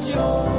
就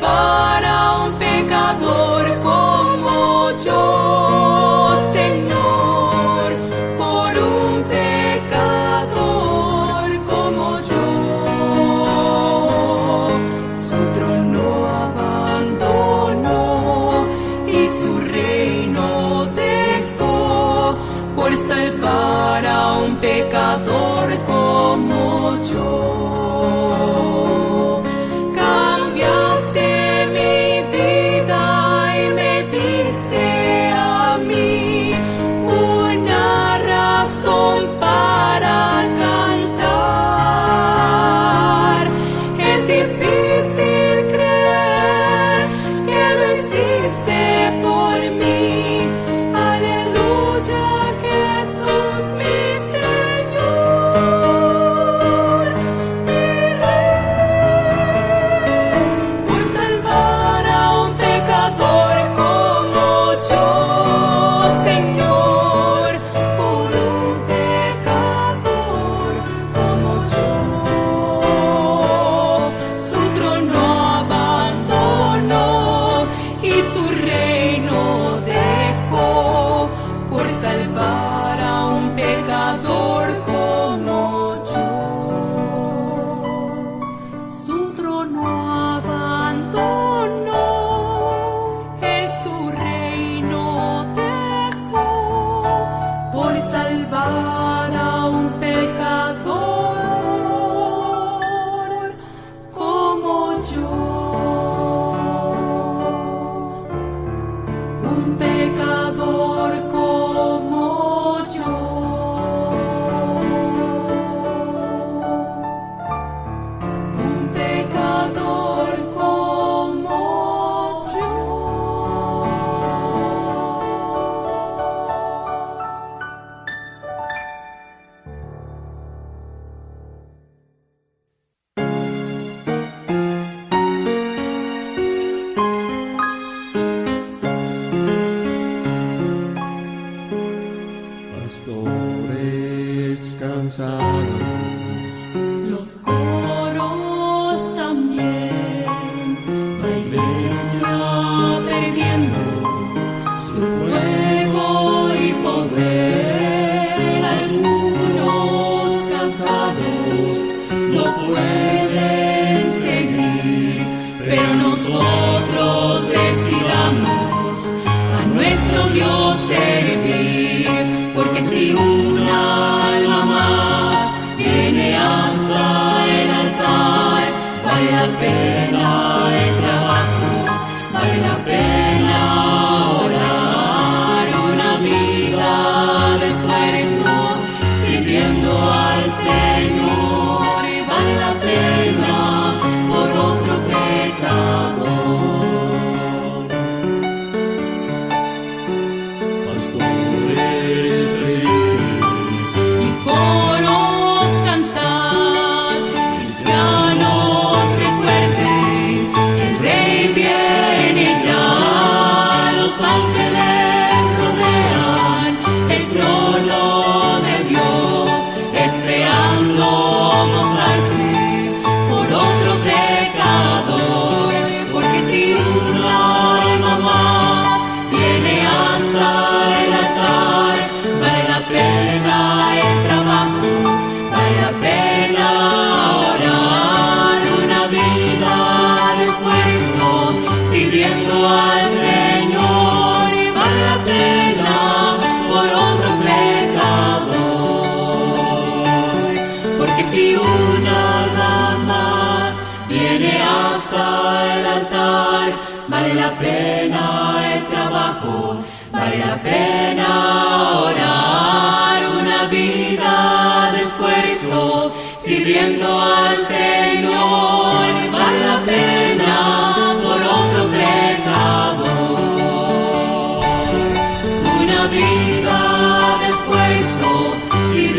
goodbye.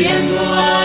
Sirviendo al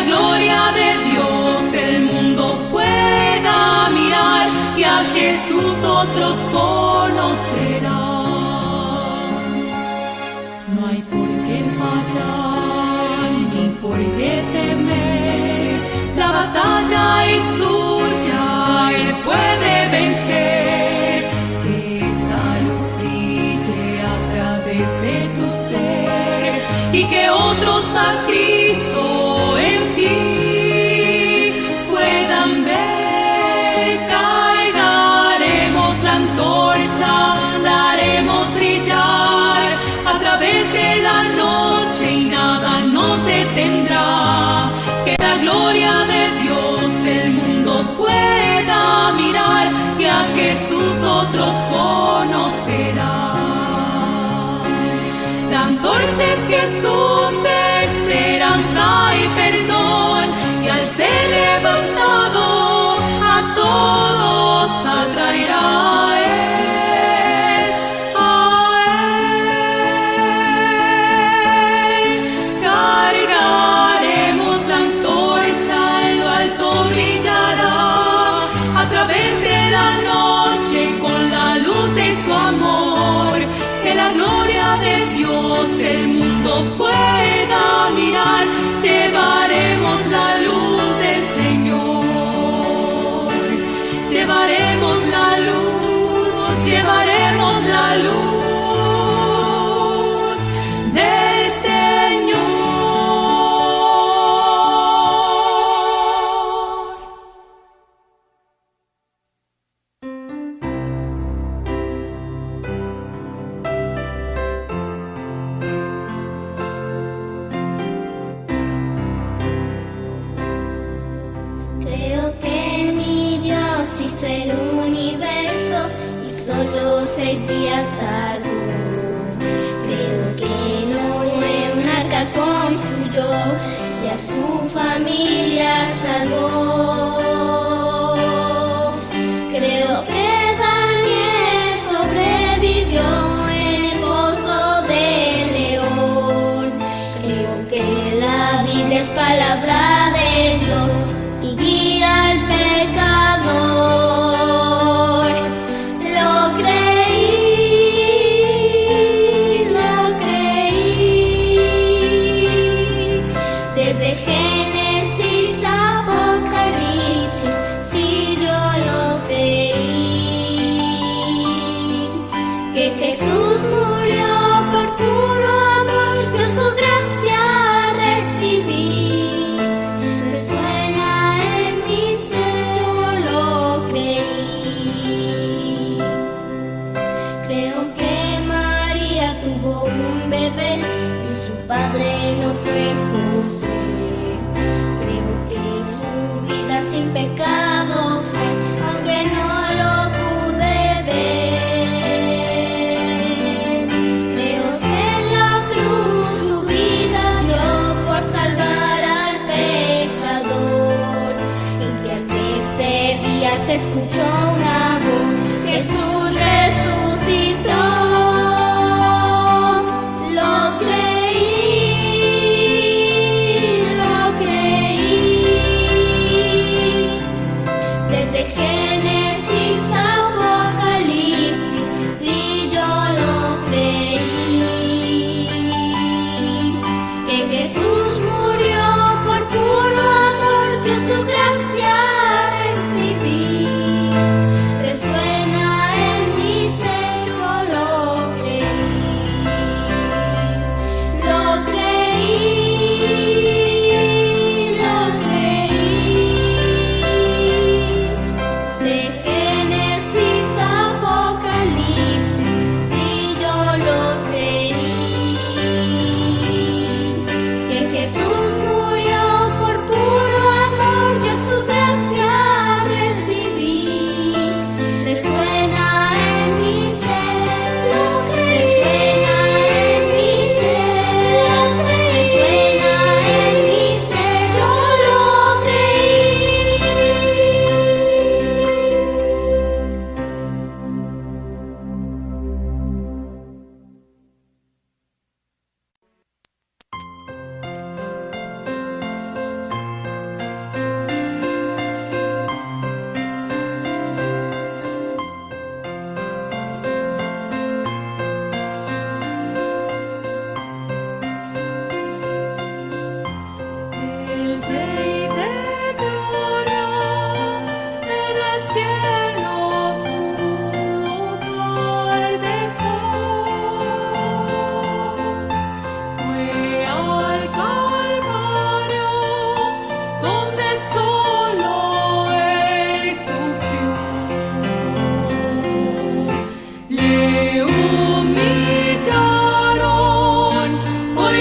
la gloria de Dios el mundo pueda mirar y a Jesús otros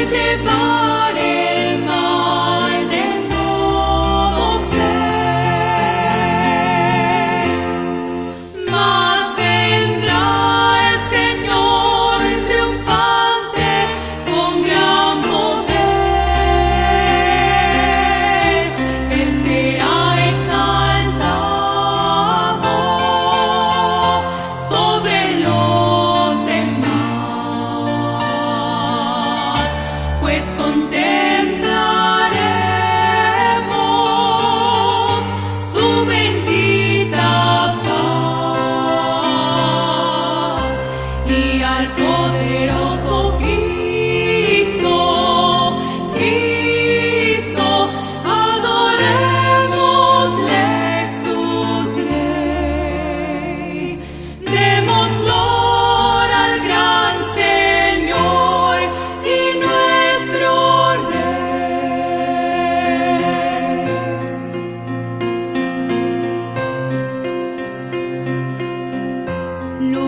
Jesús por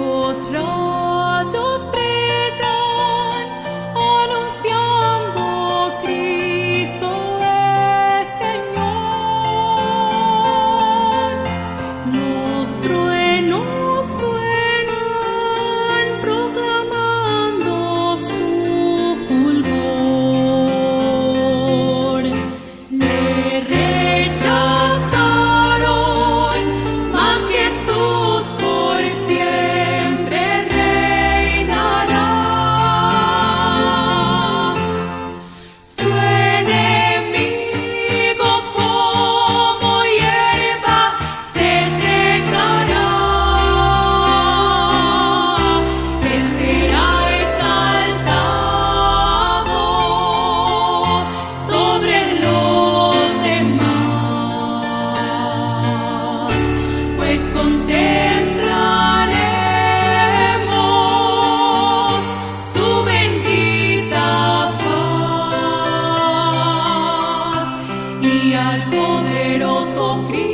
Großraum. Cristo.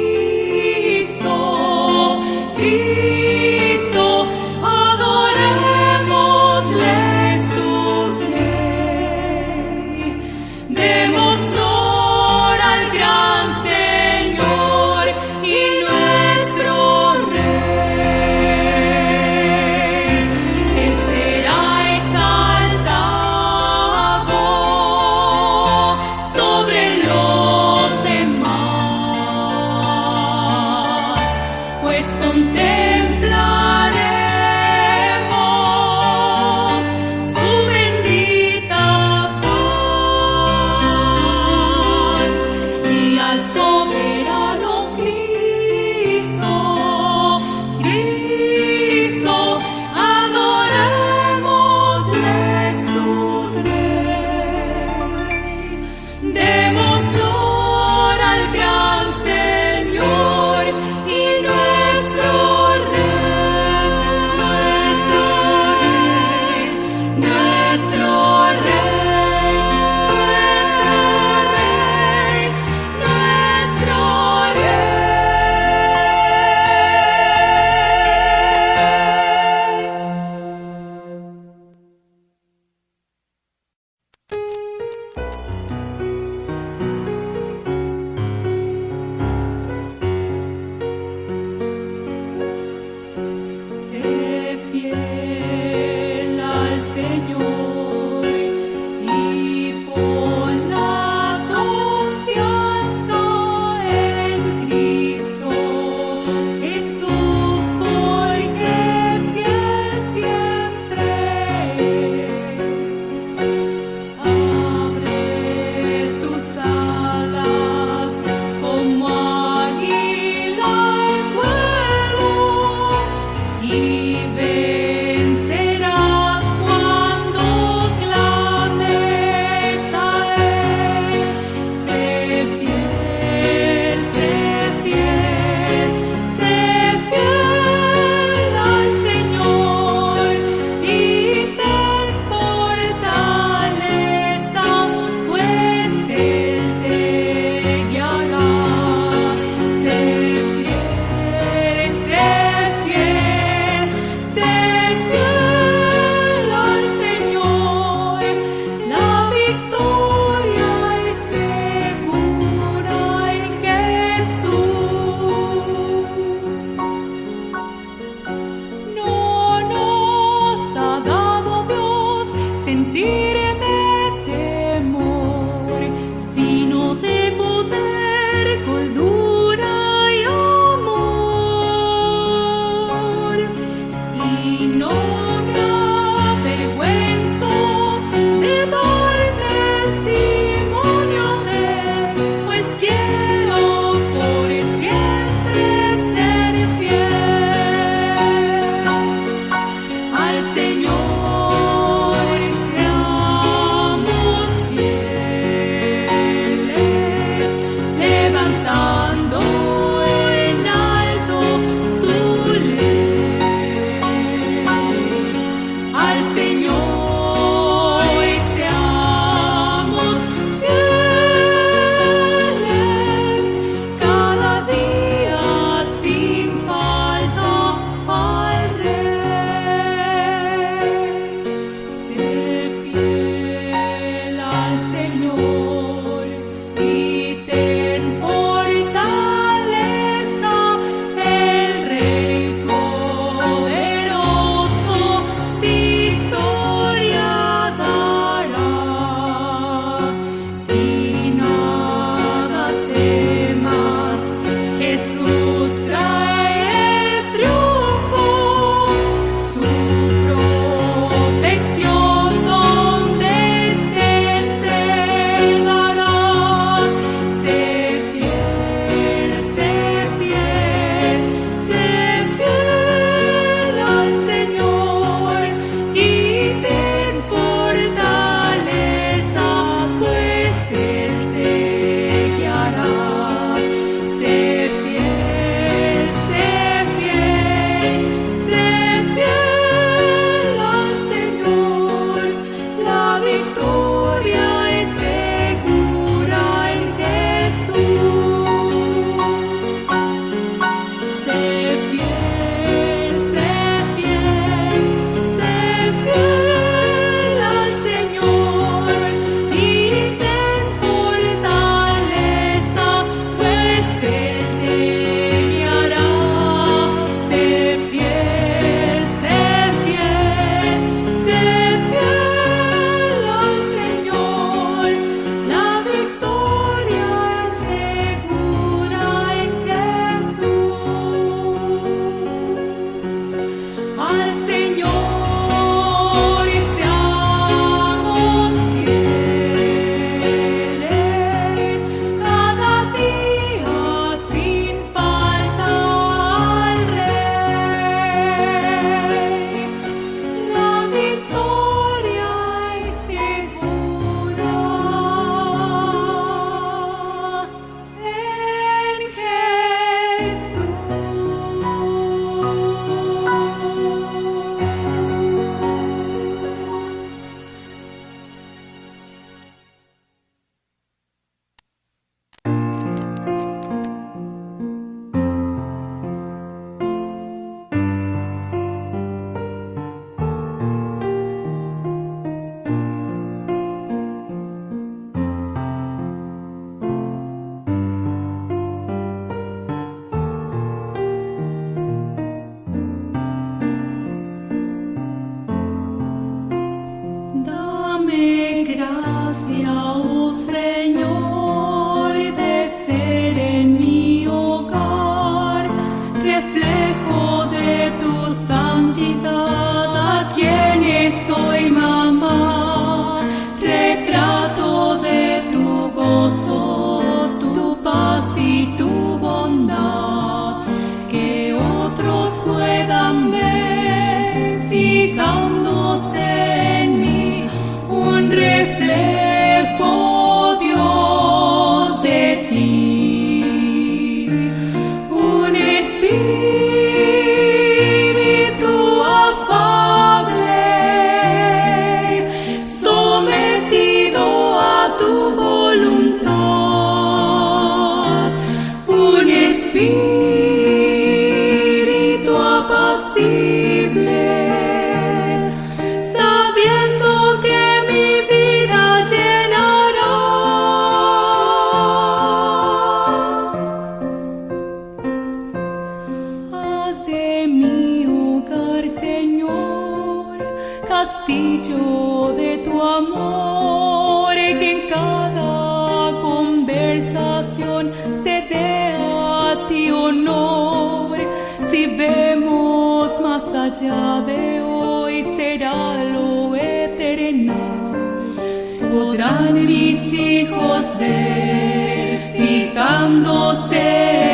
mis hijos ver, fijándose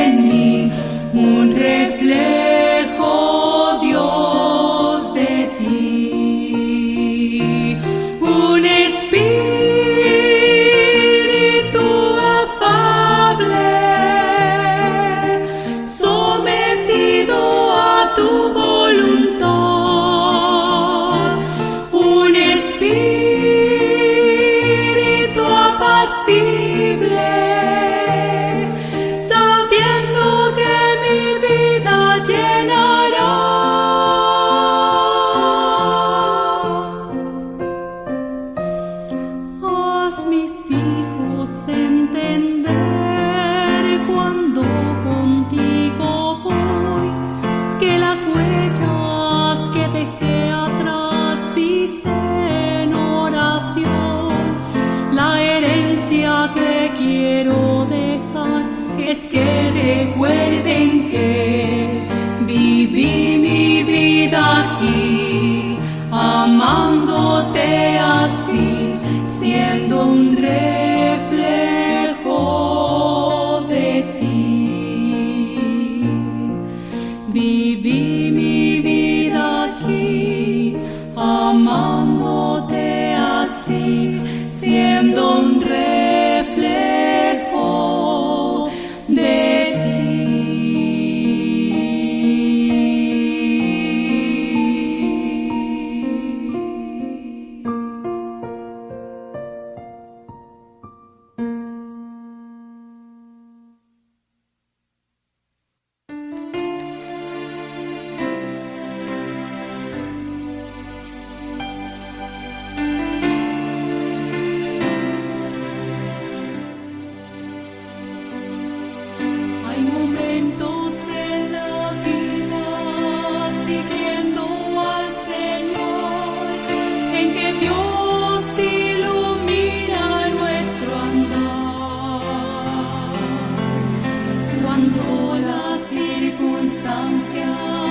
en mí, un reflejo. amándote así, siendo cuando las circunstancias.